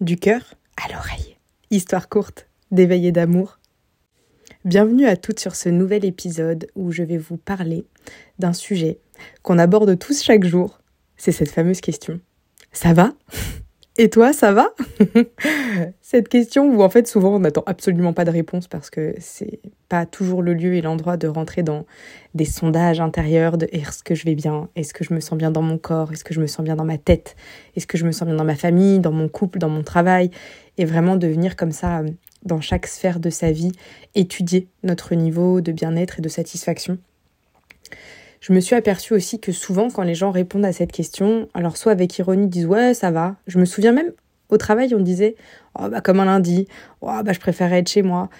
du cœur à l'oreille. Histoire courte d'éveiller d'amour. Bienvenue à toutes sur ce nouvel épisode où je vais vous parler d'un sujet qu'on aborde tous chaque jour. C'est cette fameuse question. Ça va? Et toi, ça va? Cette question où en fait souvent on n'attend absolument pas de réponse parce que c'est pas toujours le lieu et l'endroit de rentrer dans des sondages intérieurs de est-ce que je vais bien? Est-ce que je me sens bien dans mon corps? Est-ce que je me sens bien dans ma tête? Est-ce que je me sens bien dans ma famille, dans mon couple, dans mon travail? Et vraiment de venir comme ça dans chaque sphère de sa vie étudier notre niveau de bien-être et de satisfaction je me suis aperçue aussi que souvent, quand les gens répondent à cette question, alors soit avec ironie, ils disent ouais, ça va. Je me souviens même au travail, on disait oh, bah, comme un lundi, oh, bah, je préférerais être chez moi.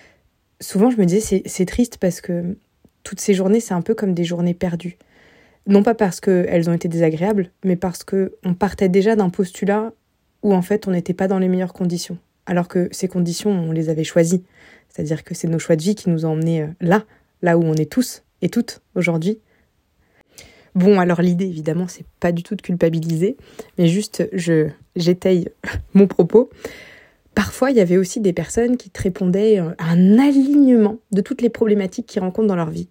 Souvent, je me disais c'est triste parce que toutes ces journées, c'est un peu comme des journées perdues. Non pas parce qu'elles ont été désagréables, mais parce qu'on partait déjà d'un postulat où en fait on n'était pas dans les meilleures conditions. Alors que ces conditions, on les avait choisies. C'est-à-dire que c'est nos choix de vie qui nous ont emmenés euh, là, là où on est tous et toutes aujourd'hui. Bon, alors l'idée, évidemment, c'est pas du tout de culpabiliser, mais juste, je j'étaye mon propos. Parfois, il y avait aussi des personnes qui te répondaient à un alignement de toutes les problématiques qu'ils rencontrent dans leur vie.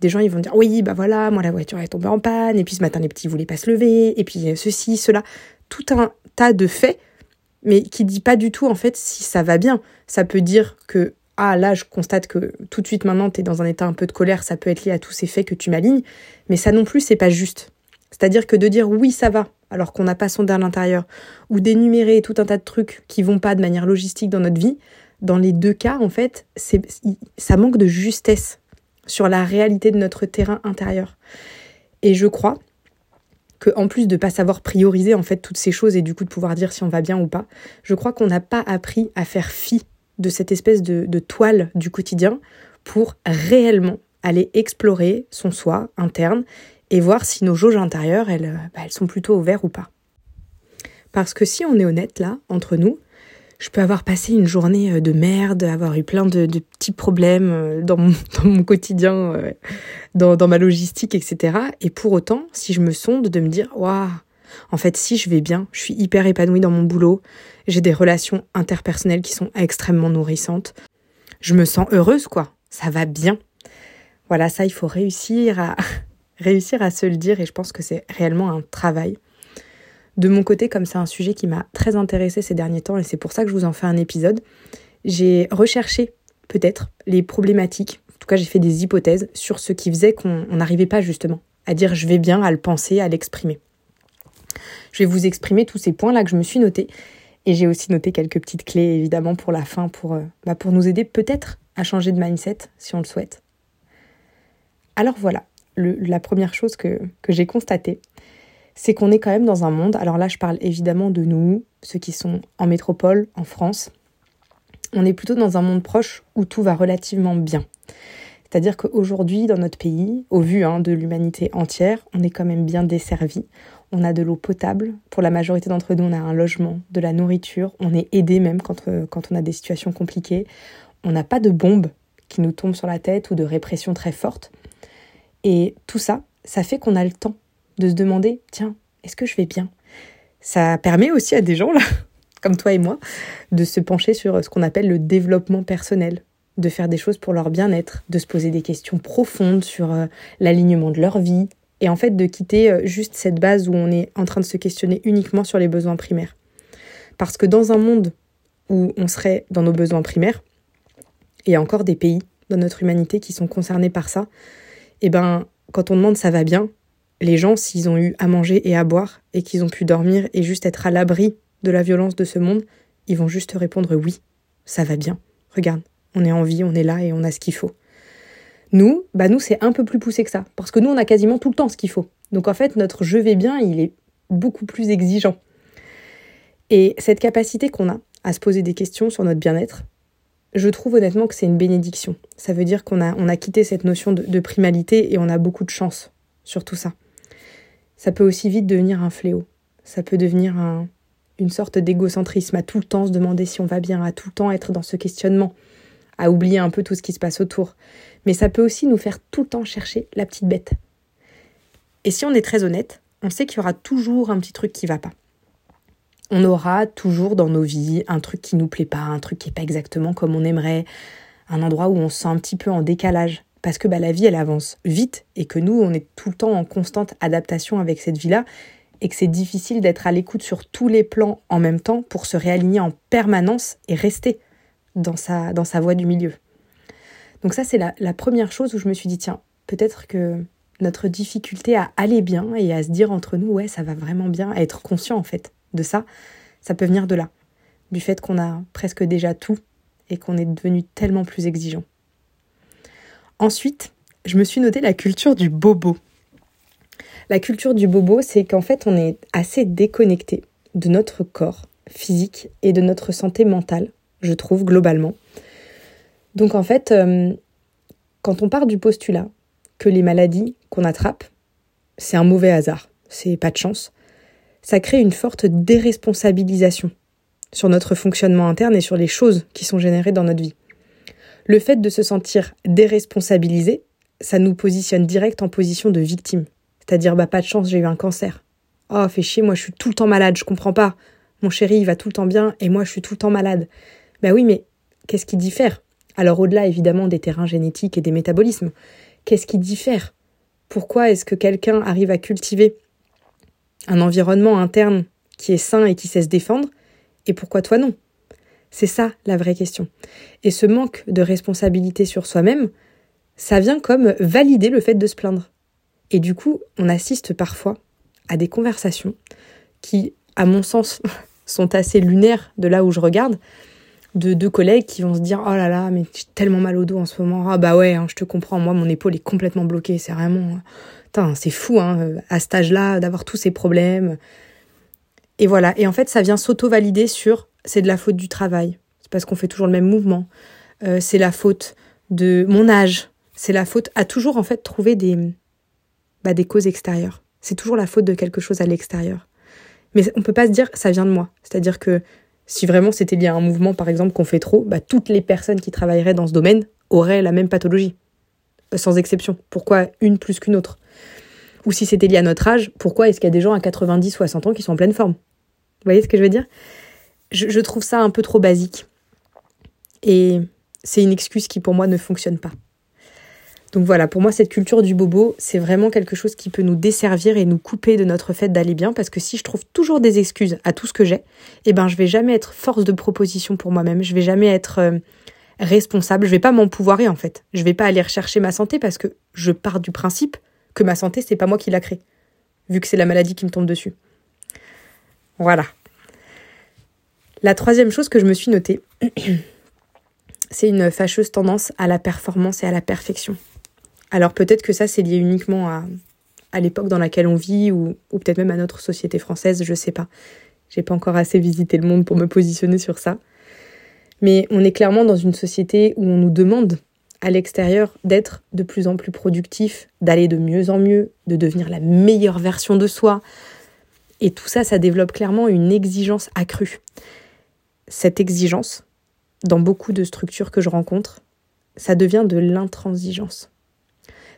Des gens, ils vont dire oui, bah voilà, moi la voiture est tombée en panne, et puis ce matin les petits voulaient pas se lever, et puis ceci, cela, tout un tas de faits, mais qui dit pas du tout en fait si ça va bien. Ça peut dire que ah là je constate que tout de suite maintenant tu es dans un état un peu de colère, ça peut être lié à tous ces faits que tu m'alignes, mais ça non plus c'est pas juste. C'est-à-dire que de dire oui ça va alors qu'on n'a pas sondé à l'intérieur, ou d'énumérer tout un tas de trucs qui vont pas de manière logistique dans notre vie, dans les deux cas en fait, ça manque de justesse sur la réalité de notre terrain intérieur. Et je crois que en plus de pas savoir prioriser en fait toutes ces choses et du coup de pouvoir dire si on va bien ou pas, je crois qu'on n'a pas appris à faire fi de cette espèce de, toile du quotidien pour réellement aller explorer son soi interne et voir si nos jauges intérieures, elles, bah, elles sont plutôt au vert ou pas. Parce que si on est honnête là, entre nous, je peux avoir passé une journée euh, de merde, avoir eu plein de, petits problèmes euh, dans mon, dans mon quotidien, euh, dans, dans, ma logistique, etc. Et pour autant, si je me sonde, de me dire, waouh, en fait, si je vais bien, je suis hyper épanouie dans mon boulot, j'ai des relations interpersonnelles qui sont extrêmement nourrissantes. Je me sens heureuse, quoi. Ça va bien. Voilà, ça, il faut réussir à, réussir à se le dire et je pense que c'est réellement un travail. De mon côté, comme c'est un sujet qui m'a très intéressé ces derniers temps et c'est pour ça que je vous en fais un épisode, j'ai recherché peut-être les problématiques, en tout cas j'ai fait des hypothèses sur ce qui faisait qu'on n'arrivait pas justement à dire je vais bien, à le penser, à l'exprimer. Je vais vous exprimer tous ces points-là que je me suis notés. Et j'ai aussi noté quelques petites clés, évidemment, pour la fin, pour, euh, bah, nous aider peut-être à changer de mindset, si on le souhaite. Alors voilà, la première chose que, que j'ai constatée, c'est qu'on est quand même dans un monde, alors là je parle évidemment de nous, ceux qui sont en métropole, en France, on est plutôt dans un monde proche où tout va relativement bien. C'est-à-dire qu'aujourd'hui, dans notre pays, au vu hein, de l'humanité entière, on est quand même bien desservi on a de l'eau potable. Pour la majorité d'entre nous, on a un logement, de la nourriture. On est aidé même quand, euh, quand on a des situations compliquées. On n'a pas de bombes qui nous tombent sur la tête ou de répression très forte. Et tout ça, ça fait qu'on a le temps de se demander, tiens, est-ce que je vais bien? Ça permet aussi à des gens, là, comme toi et moi, de se pencher sur ce qu'on appelle le développement personnel, de faire des choses pour leur bien-être, de se poser des questions profondes sur euh, l'alignement de leur vie, et en fait de quitter euh, juste cette base où on est en train de se questionner uniquement sur les besoins primaires. Parce que dans un monde où on serait dans nos besoins primaires, il y a encore des pays dans notre humanité qui sont concernés par ça, et ben quand on demande ça va bien, les gens s'ils ont eu à manger et à boire et qu'ils ont pu dormir et juste être à l'abri de la violence de ce monde, ils vont juste répondre oui, ça va bien. Regarde, on est en vie, on est là et on a ce qu'il faut. Nous, bah nous c'est un peu plus poussé que ça, parce que nous on a quasiment tout le temps ce qu'il faut. Donc en fait notre je vais bien, il est beaucoup plus exigeant. Et cette capacité qu'on a à se poser des questions sur notre bien-être, je trouve honnêtement que c'est une bénédiction. Ça veut dire qu'on a, quitté cette notion de, primalité et on a beaucoup de chance sur tout ça. Ça peut aussi vite devenir un fléau. Ça peut devenir une sorte d'égocentrisme, à tout le temps se demander si on va bien, à tout le temps être dans ce questionnement, à oublier un peu tout ce qui se passe autour. Mais ça peut aussi nous faire tout le temps chercher la petite bête. Et si on est très honnête, on sait qu'il y aura toujours un petit truc qui va pas. on aura toujours dans nos vies un truc qui nous plaît pas, un truc qui est pas exactement comme on aimerait, un endroit où on se sent un petit peu en décalage parce que bah, la vie elle avance vite et que nous on est tout le temps en constante adaptation avec cette vie là et que c'est difficile d'être à l'écoute sur tous les plans en même temps pour se réaligner en permanence et rester dans sa, dans sa voie du milieu. Donc ça c'est la, première chose où je me suis dit tiens peut-être que notre difficulté à aller bien et à se dire entre nous ouais ça va vraiment bien, à être conscient en fait de ça, ça peut venir de là, du fait qu'on a presque déjà tout et qu'on est devenu tellement plus exigeant. Ensuite, je me suis noté la culture du bobo. La culture du bobo, c'est qu'en fait, on est assez déconnecté de notre corps physique et de notre santé mentale, je trouve, globalement. Donc en fait, euh, quand on part du postulat que les maladies qu'on attrape, c'est un mauvais hasard, c'est pas de chance, ça crée une forte déresponsabilisation sur notre fonctionnement interne et sur les choses qui sont générées dans notre vie. Le fait de se sentir déresponsabilisé, ça nous positionne direct en position de victime. C'est-à-dire, bah, pas de chance, j'ai eu un cancer. Oh, fais chier, moi, je suis tout le temps malade, je comprends pas. Mon chéri, il va tout le temps bien et moi, je suis tout le temps malade. Bah oui, mais qu'est-ce qui diffère? Alors, au-delà, évidemment, des terrains génétiques et des métabolismes, qu'est-ce qui diffère? Pourquoi est-ce que quelqu'un arrive à cultiver un environnement interne qui est sain et qui sait se défendre, et pourquoi toi non? C'est ça la vraie question. Et ce manque de responsabilité sur soi-même, ça vient comme valider le fait de se plaindre. Et du coup, on assiste parfois à des conversations qui, à mon sens, sont assez lunaires de là où je regarde, de deux collègues qui vont se dire Oh là là, mais j'ai tellement mal au dos en ce moment. Ah bah ouais, hein, je te comprends, moi mon épaule est complètement bloquée, c'est vraiment c'est fou, hein, à cet âge-là, d'avoir tous ces problèmes. Et voilà. Et en fait, ça vient s'auto-valider sur c'est de la faute du travail. C'est parce qu'on fait toujours le même mouvement. Euh, c'est la faute de mon âge. C'est la faute à toujours, en fait, trouver des, bah, des causes extérieures. C'est toujours la faute de quelque chose à l'extérieur. Mais on peut pas se dire ça vient de moi. C'est-à-dire que si vraiment c'était lié à un mouvement, par exemple, qu'on fait trop, bah, toutes les personnes qui travailleraient dans ce domaine auraient la même pathologie. Sans exception. Pourquoi une plus qu'une autre? Ou si c'était lié à notre âge, pourquoi est-ce qu'il y a des gens à 90, 60 ans qui sont en pleine forme? Vous voyez ce que je veux dire? Je, trouve ça un peu trop basique. Et c'est une excuse qui pour moi ne fonctionne pas. Donc voilà, pour moi, cette culture du bobo, c'est vraiment quelque chose qui peut nous desservir et nous couper de notre fait d'aller bien, parce que si je trouve toujours des excuses à tout ce que j'ai, eh ben, je vais jamais être force de proposition pour moi-même, je vais jamais être euh, responsable, je vais pas m'empouvoirer en fait. Je vais pas aller rechercher ma santé parce que je pars du principe que ma santé, c'est pas moi qui l'a créée, vu que c'est la maladie qui me tombe dessus. Voilà. La troisième chose que je me suis notée, c'est une fâcheuse tendance à la performance et à la perfection. Alors peut-être que ça, c'est lié uniquement à, l'époque dans laquelle on vit ou, ou peut-être même à notre société française, je sais pas. J'ai pas encore assez visité le monde pour me positionner sur ça. Mais on est clairement dans une société où on nous demande à l'extérieur d'être de plus en plus productif, d'aller de mieux en mieux, de devenir la meilleure version de soi. Et tout ça, ça développe clairement une exigence accrue. Cette exigence, dans beaucoup de structures que je rencontre, ça devient de l'intransigeance.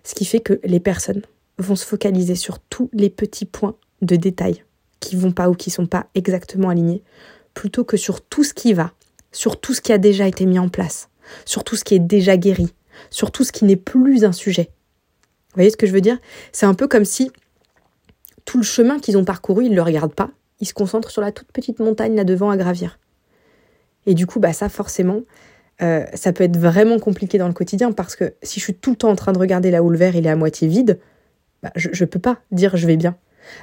Ce qui fait que les personnes vont se focaliser sur tous les petits points de détail qui vont pas ou qui sont pas exactement alignés, plutôt que sur tout ce qui va, sur tout ce qui a déjà été mis en place sur tout ce qui est déjà guéri, sur tout ce qui n'est plus un sujet. Vous voyez ce que je veux dire? C'est un peu comme si tout le chemin qu'ils ont parcouru, ils ne le regardent pas, ils se concentrent sur la toute petite montagne là devant à gravir. Et du coup, bah ça forcément, euh, ça peut être vraiment compliqué dans le quotidien parce que si je suis tout le temps en train de regarder là où le verre il est à moitié vide, bah, je ne peux pas dire je vais bien.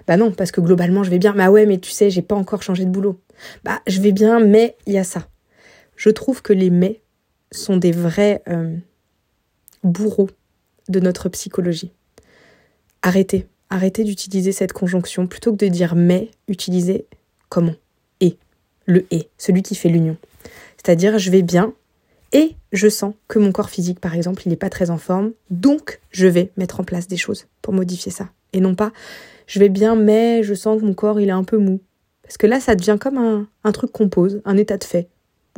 Bah non, parce que globalement je vais bien. Bah ouais, mais tu sais, j'ai pas encore changé de boulot. Bah je vais bien, mais il y a ça. Je trouve que les mais sont des vrais euh, bourreaux de notre psychologie. Arrêtez, arrêtez d'utiliser cette conjonction. Plutôt que de dire mais, utilisez comment Et. Le et, celui qui fait l'union. C'est-à-dire je vais bien et je sens que mon corps physique, par exemple, il n'est pas très en forme, donc je vais mettre en place des choses pour modifier ça. Et non pas je vais bien mais je sens que mon corps il est un peu mou. Parce que là, ça devient comme un, truc qu'on pose, un état de fait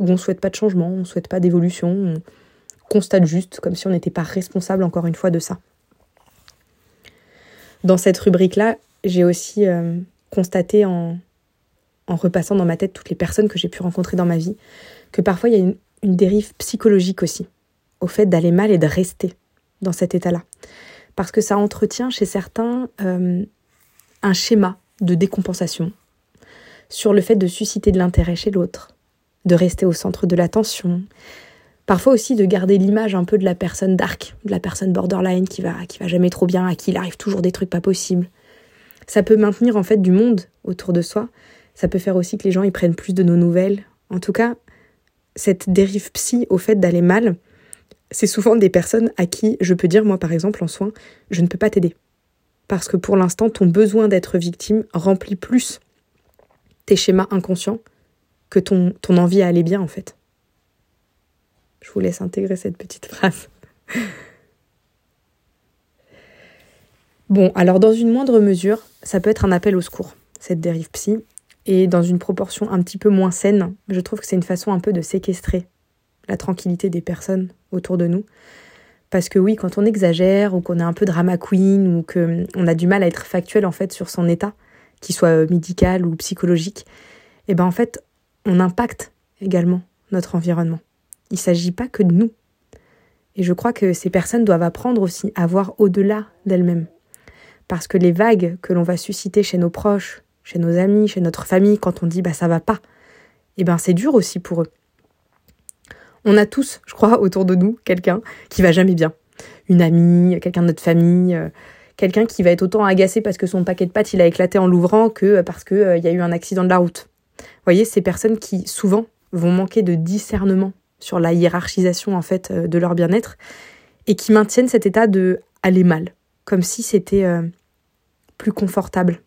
où on ne souhaite pas de changement, on ne souhaite pas d'évolution, on constate juste comme si on n'était pas responsable encore une fois de ça. Dans cette rubrique-là, j'ai aussi euh, constaté en, en repassant dans ma tête toutes les personnes que j'ai pu rencontrer dans ma vie, que parfois il y a une, dérive psychologique aussi, au fait d'aller mal et de rester dans cet état-là. Parce que ça entretient chez certains euh, un schéma de décompensation sur le fait de susciter de l'intérêt chez l'autre, de rester au centre de l'attention, parfois aussi de garder l'image un peu de la personne dark, de la personne borderline qui va, qui va jamais trop bien, à qui il arrive toujours des trucs pas possibles. Ça peut maintenir en fait du monde autour de soi, ça peut faire aussi que les gens y prennent plus de nos nouvelles. En tout cas, cette dérive psy au fait d'aller mal, c'est souvent des personnes à qui je peux dire, moi par exemple, en soins, je ne peux pas t'aider. Parce que pour l'instant, ton besoin d'être victime remplit plus tes schémas inconscients que ton, ton envie à aller bien en fait. Je vous laisse intégrer cette petite phrase. bon, alors dans une moindre mesure, ça peut être un appel au secours, cette dérive psy et dans une proportion un petit peu moins saine, je trouve que c'est une façon un peu de séquestrer la tranquillité des personnes autour de nous. Parce que oui, quand on exagère ou qu'on est un peu drama queen ou qu'on a du mal à être factuel en fait sur son état, qu'il soit médical ou psychologique, et eh ben en fait, on impacte également notre environnement. Il ne s'agit pas que de nous. Et je crois que ces personnes doivent apprendre aussi à voir au-delà d'elles-mêmes. Parce que les vagues que l'on va susciter chez nos proches, chez nos amis, chez notre famille, quand on dit bah ça va pas, eh ben c'est dur aussi pour eux. On a tous, je crois, autour de nous quelqu'un qui va jamais bien. Une amie, quelqu'un de notre famille, euh, quelqu'un qui va être autant agacé parce que son paquet de pâtes il a éclaté en l'ouvrant que parce qu'il euh, y a eu un accident de la route. Vous voyez, ces personnes qui souvent vont manquer de discernement sur la hiérarchisation en fait euh, de leur bien-être et qui maintiennent cet état de aller mal, comme si c'était plus confortable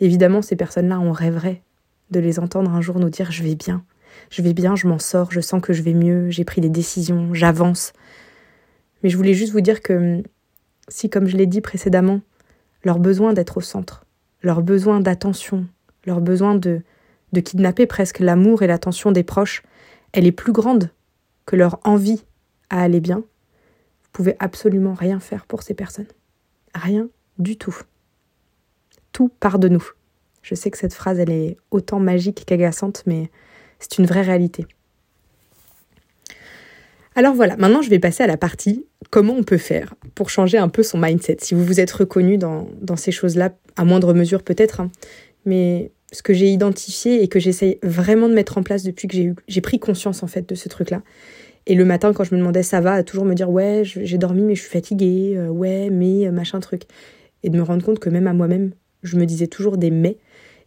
Évidemment, ces personnes-là, on rêverait de les entendre un jour nous dire je vais bien, je vais bien, je m'en sors, je sens que je vais mieux, j'ai pris des décisions, j'avance. Mais je voulais juste vous dire que si, comme je l'ai dit précédemment, leur besoin d'être au centre, leur besoin d'attention, leur besoin de, de kidnapper presque l'amour et l'attention des proches, elle est plus grande que leur envie à aller bien, vous pouvez absolument rien faire pour ces personnes. Rien du tout tout part de nous. Je sais que cette phrase, elle est autant magique qu'agaçante, mais c'est une vraie réalité. Alors voilà, maintenant je vais passer à la partie comment on peut faire pour changer un peu son mindset? Si vous vous êtes reconnu dans, ces choses-là, à moindre mesure peut-être, hein, mais ce que j'ai identifié et que j'essaye vraiment de mettre en place depuis que j'ai pris conscience en fait de ce truc-là. Et le matin, quand je me demandais ça va, à toujours me dire ouais, j'ai dormi mais je suis fatiguée, euh, ouais, mais euh, machin truc. Et de me rendre compte que même à moi-même, je me disais toujours des mais,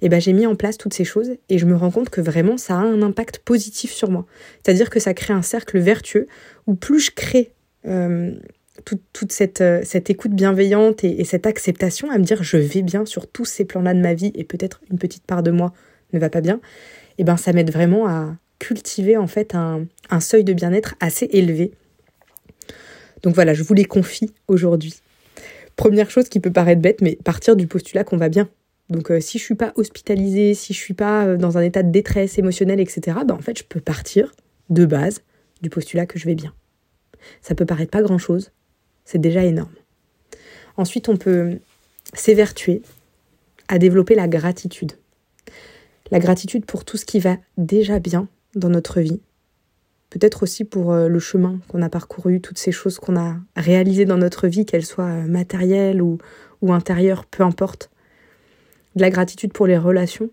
et eh ben j'ai mis en place toutes ces choses et je me rends compte que vraiment ça a un impact positif sur moi. C'est-à-dire que ça crée un cercle vertueux où plus je crée euh, toute, cette, euh, cette, écoute bienveillante et, cette acceptation à me dire je vais bien sur tous ces plans-là de ma vie et peut-être une petite part de moi ne va pas bien, et eh ben ça m'aide vraiment à cultiver en fait un, un seuil de bien-être assez élevé. Donc voilà, je vous les confie aujourd'hui. Première chose qui peut paraître bête, mais partir du postulat qu'on va bien. Donc euh, si je suis pas hospitalisée, si je suis pas euh, dans un état de détresse émotionnelle, etc., bah, en fait je peux partir de base du postulat que je vais bien. Ça peut paraître pas grand-chose, c'est déjà énorme. Ensuite, on peut s'évertuer à développer la gratitude. La gratitude pour tout ce qui va déjà bien dans notre vie, peut-être aussi pour euh, le chemin qu'on a parcouru, toutes ces choses qu'on a réalisées dans notre vie, qu'elles soient euh, matérielles ou, intérieures, peu importe. De la gratitude pour les relations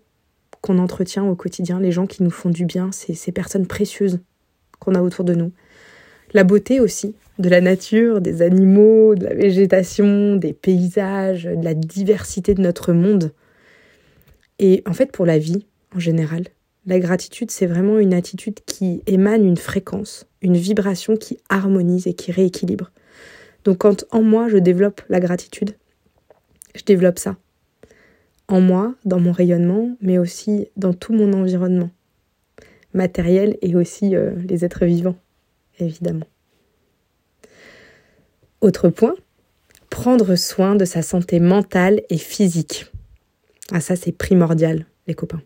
qu'on entretient au quotidien, les gens qui nous font du bien, ces, ces personnes précieuses qu'on a autour de nous. La beauté aussi, de la nature, des animaux, de la végétation, des paysages, de la diversité de notre monde. Et en fait, pour la vie en général, la gratitude, c'est vraiment une attitude qui émane une fréquence, une vibration qui harmonise et qui rééquilibre. Donc quand en moi je développe la gratitude, je développe ça. En moi, dans mon rayonnement, mais aussi dans tout mon environnement matériel et aussi euh, les êtres vivants, évidemment. Autre point, prendre soin de sa santé mentale et physique. Ah ça c'est primordial, les copains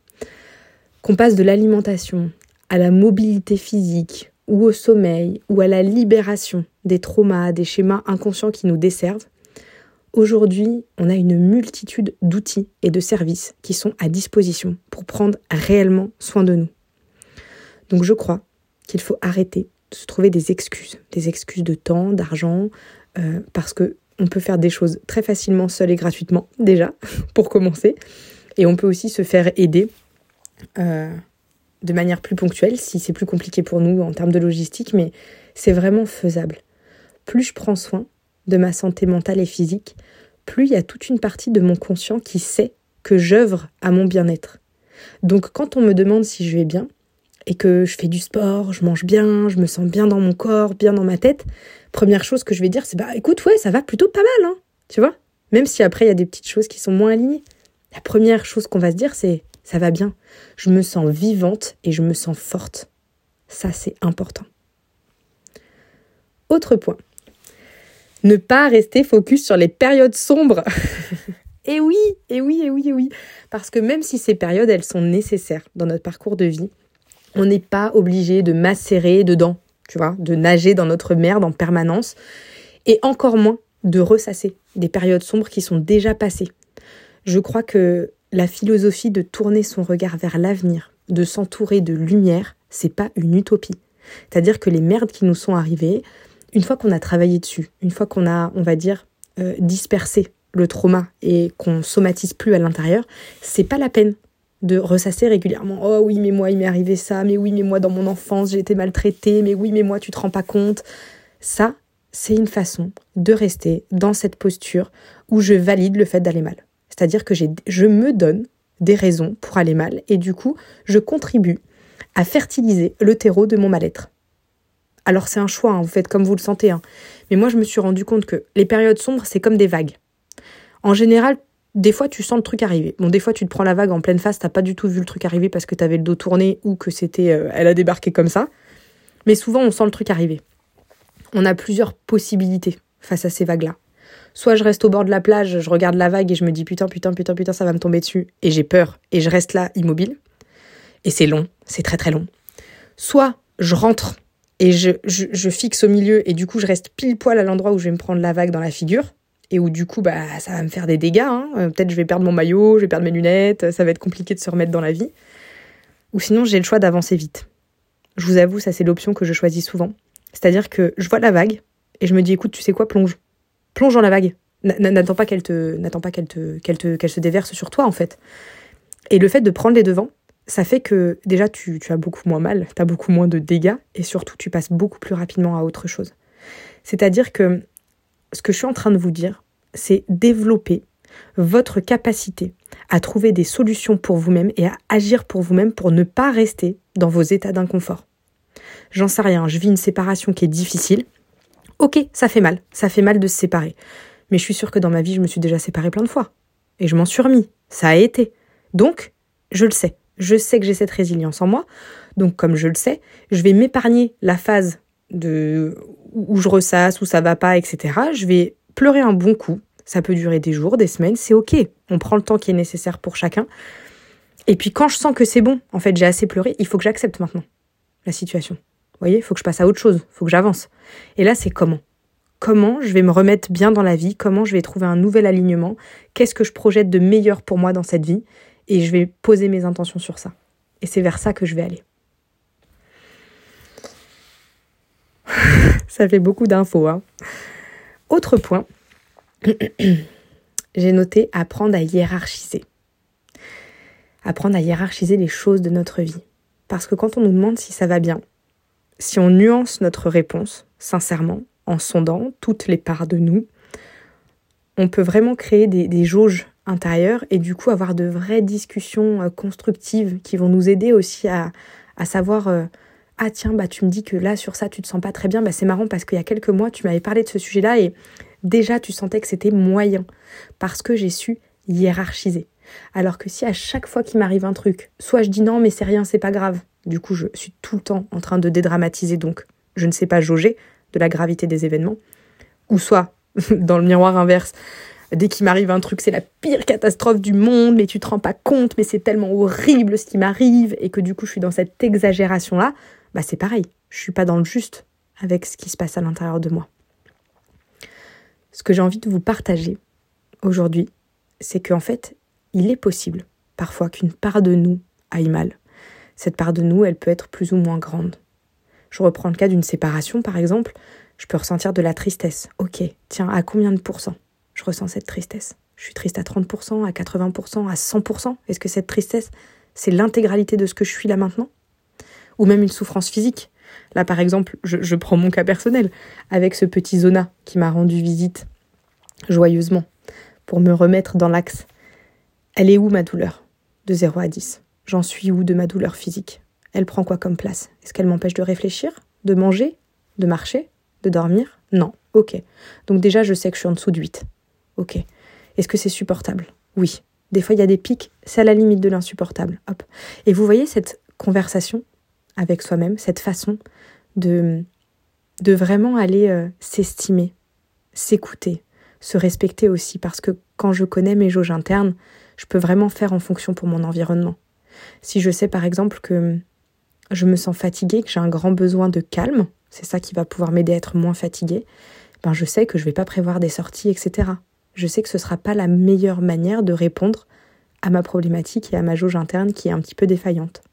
qu'on passe de l'alimentation à la mobilité physique ou au sommeil ou à la libération des traumas, des schémas inconscients qui nous desservent, Aujourd'hui, on a une multitude d'outils et de services qui sont à disposition pour prendre réellement soin de nous. Donc je crois qu'il faut arrêter de se trouver des excuses, des excuses de temps, d'argent, euh, parce que on peut faire des choses très facilement seul et gratuitement déjà pour commencer, et on peut aussi se faire aider de manière plus ponctuelle si c'est plus compliqué pour nous en termes de logistique, mais c'est vraiment faisable. Plus je prends soin, de ma santé mentale et physique, plus il y a toute une partie de mon conscient qui sait que j'œuvre à mon bien-être. Donc quand on me demande si je vais bien, et que je fais du sport, je mange bien, je me sens bien dans mon corps, bien dans ma tête, première chose que je vais dire, c'est bah écoute, ouais, ça va plutôt pas mal, hein, tu vois Même si après il y a des petites choses qui sont moins alignées. La première chose qu'on va se dire, c'est ça va bien. Je me sens vivante et je me sens forte. Ça, c'est important. Autre point, ne pas rester focus sur les périodes sombres. et oui, et oui, et oui, et oui. Parce que même si ces périodes, elles sont nécessaires dans notre parcours de vie, on n'est pas obligé de macérer dedans, tu vois, de nager dans notre merde en permanence, et encore moins de ressasser des périodes sombres qui sont déjà passées. Je crois que la philosophie de tourner son regard vers l'avenir, de s'entourer de lumière, c'est pas une utopie. C'est-à-dire que les merdes qui nous sont arrivées, une fois qu'on a travaillé dessus, une fois qu'on a, on va dire, euh, dispersé le trauma et qu'on somatise plus à l'intérieur, c'est pas la peine de ressasser régulièrement. Oh oui, mais moi, il m'est arrivé ça, mais oui, mais moi, dans mon enfance, j'ai été maltraitée, mais oui, mais moi, tu te rends pas compte. Ça, c'est une façon de rester dans cette posture où je valide le fait d'aller mal. C'est-à-dire que je me donne des raisons pour aller mal et du coup, je contribue à fertiliser le terreau de mon mal-être. Alors c'est un choix, hein, vous faites comme vous le sentez. Hein. Mais moi je me suis rendu compte que les périodes sombres, c'est comme des vagues. En général, des fois tu sens le truc arriver. Bon, des fois tu te prends la vague en pleine face, t'as pas du tout vu le truc arriver parce que t'avais le dos tourné ou que c'était, euh, elle a débarqué comme ça. Mais souvent on sent le truc arriver. On a plusieurs possibilités face à ces vagues-là. Soit je reste au bord de la plage, je regarde la vague et je me dis putain, putain, putain, putain, ça va me tomber dessus. Et j'ai peur et je reste là immobile. Et c'est long, c'est très très long. Soit je rentre et je, fixe au milieu et du coup je reste pile poil à l'endroit où je vais me prendre la vague dans la figure et où du coup bah ça va me faire des dégâts. Hein. Euh, peut-être je vais perdre mon maillot, je vais perdre mes lunettes, ça va être compliqué de se remettre dans la vie. Ou sinon j'ai le choix d'avancer vite. Je vous avoue, ça c'est l'option que je choisis souvent. C'est-à-dire que je vois la vague et je me dis écoute, tu sais quoi, plonge. Plonge dans la vague. N'attends pas qu'elle te n'attends pas qu'elle te qu'elle te se déverse sur toi en fait. Et le fait de prendre les devants, ça fait que déjà tu, as beaucoup moins mal, tu as beaucoup moins de dégâts et surtout tu passes beaucoup plus rapidement à autre chose. C'est-à-dire que ce que je suis en train de vous dire, c'est développer votre capacité à trouver des solutions pour vous-même et à agir pour vous-même pour ne pas rester dans vos états d'inconfort. J'en sais rien, je vis une séparation qui est difficile. Ok, ça fait mal, ça fait mal de se séparer. Mais je suis sûre que dans ma vie, je me suis déjà séparée plein de fois. Et je m'en suis remis. Ça a été. Donc, je le sais. Je sais que j'ai cette résilience en moi. Donc, comme je le sais, je vais m'épargner la phase de où je ressasse, où ça va pas, etc. Je vais pleurer un bon coup. Ça peut durer des jours, des semaines. C'est ok. On prend le temps qui est nécessaire pour chacun. Et puis, quand je sens que c'est bon, en fait, j'ai assez pleuré, il faut que j'accepte maintenant la situation. Voyez, il faut que je passe à autre chose. Il faut que j'avance. Et là, c'est comment? Comment je vais me remettre bien dans la vie? Comment je vais trouver un nouvel alignement? Qu'est-ce que je projette de meilleur pour moi dans cette vie? Et je vais poser mes intentions sur ça. Et c'est vers ça que je vais aller. ça fait beaucoup d'infos. Hein. Autre point, j'ai noté apprendre à hiérarchiser. Apprendre à hiérarchiser les choses de notre vie. Parce que quand on nous demande si ça va bien, si on nuance notre réponse, sincèrement, en sondant toutes les parts de nous, on peut vraiment créer des, jauges intérieur et du coup avoir de vraies discussions euh, constructives qui vont nous aider aussi à, à savoir euh, ah tiens bah tu me dis que là sur ça tu te sens pas très bien. Bah c'est marrant parce qu'il y a quelques mois tu m'avais parlé de ce sujet là et déjà tu sentais que c'était moyen parce que j'ai su hiérarchiser. Alors que si à chaque fois qu'il m'arrive un truc soit je dis non mais c'est rien c'est pas grave du coup je suis tout le temps en train de dédramatiser donc je ne sais pas jauger de la gravité des événements ou soit dans le miroir inverse Dès qu'il m'arrive un truc, c'est la pire catastrophe du monde, mais tu te rends pas compte, mais c'est tellement horrible ce qui m'arrive, et que du coup je suis dans cette exagération-là, bah c'est pareil, je suis pas dans le juste avec ce qui se passe à l'intérieur de moi. Ce que j'ai envie de vous partager, aujourd'hui, c'est qu'en fait, il est possible parfois qu'une part de nous aille mal. Cette part de nous, elle peut être plus ou moins grande. Je reprends le cas d'une séparation, par exemple. Je peux ressentir de la tristesse. Ok, tiens, à combien de pourcents? Je ressens cette tristesse Je suis triste à 30%, à 80%, à 100% Est-ce que cette tristesse, c'est l'intégralité de ce que je suis là maintenant? Ou même une souffrance physique Là, par exemple, je, prends mon cas personnel, avec ce petit Zona qui m'a rendu visite joyeusement pour me remettre dans l'axe. Elle est où ma douleur? De 0 à 10. J'en suis où de ma douleur physique? Elle prend quoi comme place? Est-ce qu'elle m'empêche de réfléchir? De manger? De marcher? De dormir? Non. Ok. Donc déjà, je sais que je suis en dessous de 8. Ok. Est-ce que c'est supportable? Oui. Des fois, il y a des pics, c'est à la limite de l'insupportable. Hop. Et vous voyez cette conversation avec soi-même, cette façon de, de vraiment aller euh, s'estimer, s'écouter, se respecter aussi, parce que quand je connais mes jauges internes, je peux vraiment faire en fonction pour mon environnement. Si je sais par exemple que je me sens fatiguée, que j'ai un grand besoin de calme, c'est ça qui va pouvoir m'aider à être moins fatiguée, ben je sais que je ne vais pas prévoir des sorties, etc. Je sais que ce ne sera pas la meilleure manière de répondre à ma problématique et à ma jauge interne qui est un petit peu défaillante.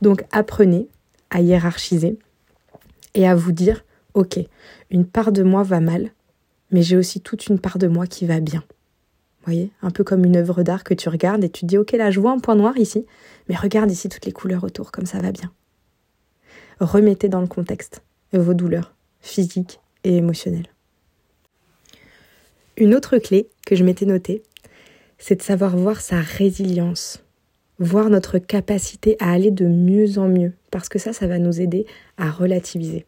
Donc apprenez à hiérarchiser et à vous dire, ok, une part de moi va mal, mais j'ai aussi toute une part de moi qui va bien. Voyez, un peu comme une œuvre d'art que tu regardes et tu te dis, ok, là je vois un point noir ici, mais regarde ici toutes les couleurs autour, comme ça va bien. Remettez dans le contexte vos douleurs physiques et émotionnelles. Une autre clé que je m'étais notée, c'est de savoir voir sa résilience voir notre capacité à aller de mieux en mieux, parce que ça, ça va nous aider à relativiser.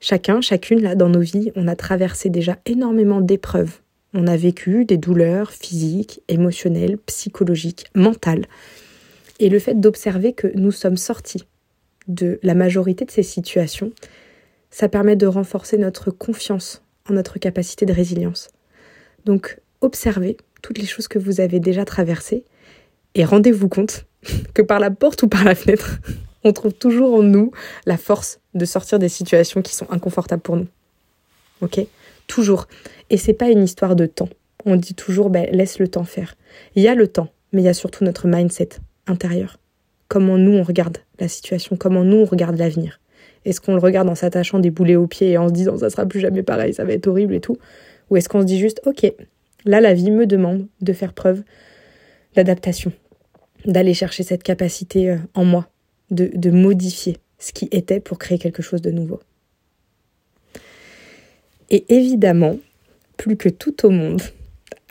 Chacun, chacune, là, dans nos vies, on a traversé déjà énormément d'épreuves. On a vécu des douleurs physiques, émotionnelles, psychologiques, mentales. Et le fait d'observer que nous sommes sortis de la majorité de ces situations, ça permet de renforcer notre confiance en notre capacité de résilience. Donc, observez toutes les choses que vous avez déjà traversées et rendez-vous compte que par la porte ou par la fenêtre, on trouve toujours en nous la force de sortir des situations qui sont inconfortables pour nous. Ok? Toujours. Et c'est pas une histoire de temps. On dit toujours, ben, laisse le temps faire. Il y a le temps, mais il y a surtout notre mindset intérieur. Comment nous on regarde la situation, comment nous on regarde l'avenir. Est-ce qu'on le regarde en s'attachant des boulets aux pieds et en se disant ça sera plus jamais pareil, ça va être horrible et tout? Ou est-ce qu'on se dit juste, ok, là la vie me demande de faire preuve d'adaptation, d'aller chercher cette capacité euh, en moi, de, de modifier ce qui était pour créer quelque chose de nouveau. Et évidemment, plus que tout au monde,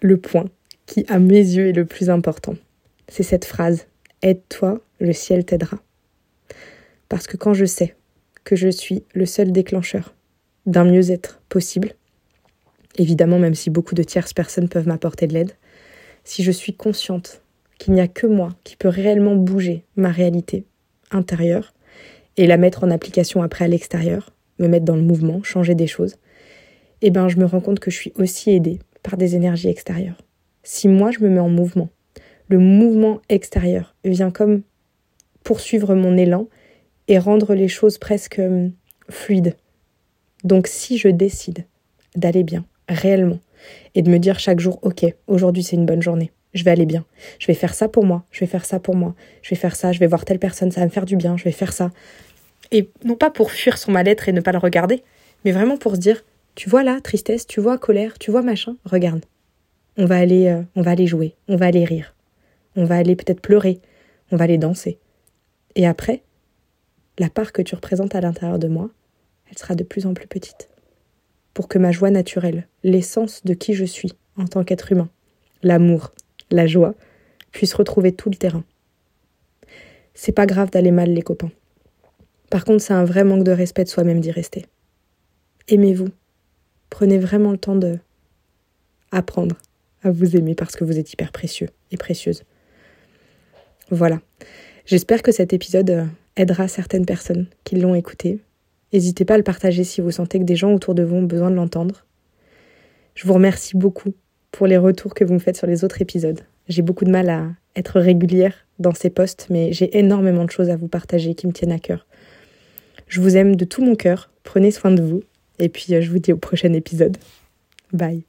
le point qui, à mes yeux, est le plus important, c'est cette phrase Aide-toi, le ciel t'aidera. Parce que quand je sais que je suis le seul déclencheur d'un mieux-être possible, évidemment, même si beaucoup de tierces personnes peuvent m'apporter de l'aide, si je suis consciente qu'il n'y a que moi qui peut réellement bouger ma réalité intérieure et la mettre en application après à l'extérieur, me mettre dans le mouvement, changer des choses, eh ben je me rends compte que je suis aussi aidée par des énergies extérieures. Si moi je me mets en mouvement, le mouvement extérieur vient comme poursuivre mon élan et rendre les choses presque hum, fluides. Donc si je décide d'aller bien, réellement, et de me dire chaque jour, ok, aujourd'hui c'est une bonne journée, je vais aller bien. Je vais faire ça pour moi, je vais faire ça pour moi, je vais faire ça, je vais voir telle personne, ça va me faire du bien, je vais faire ça. Et non pas pour fuir son mal-être et ne pas le regarder, mais vraiment pour se dire, tu vois là, tristesse, tu vois colère, tu vois machin, regarde. On va aller, euh, on va aller jouer, on va aller rire, on va aller peut-être pleurer, on va aller danser. Et après, la part que tu représentes à l'intérieur de moi, elle sera de plus en plus petite. Pour que ma joie naturelle, l'essence de qui je suis en tant qu'être humain, l'amour, la joie, puisse retrouver tout le terrain. C'est pas grave d'aller mal, les copains. Par contre, c'est un vrai manque de respect de soi-même d'y rester. Aimez-vous. Prenez vraiment le temps de apprendre à vous aimer parce que vous êtes hyper précieux et précieuse. Voilà. J'espère que cet épisode euh, aidera certaines personnes qui l'ont écouté. N'hésitez pas à le partager si vous sentez que des gens autour de vous ont besoin de l'entendre. Je vous remercie beaucoup pour les retours que vous me faites sur les autres épisodes. J'ai beaucoup de mal à être régulière dans ces posts, mais j'ai énormément de choses à vous partager qui me tiennent à cœur. Je vous aime de tout mon cœur, prenez soin de vous, et puis euh, je vous dis au prochain épisode. Bye.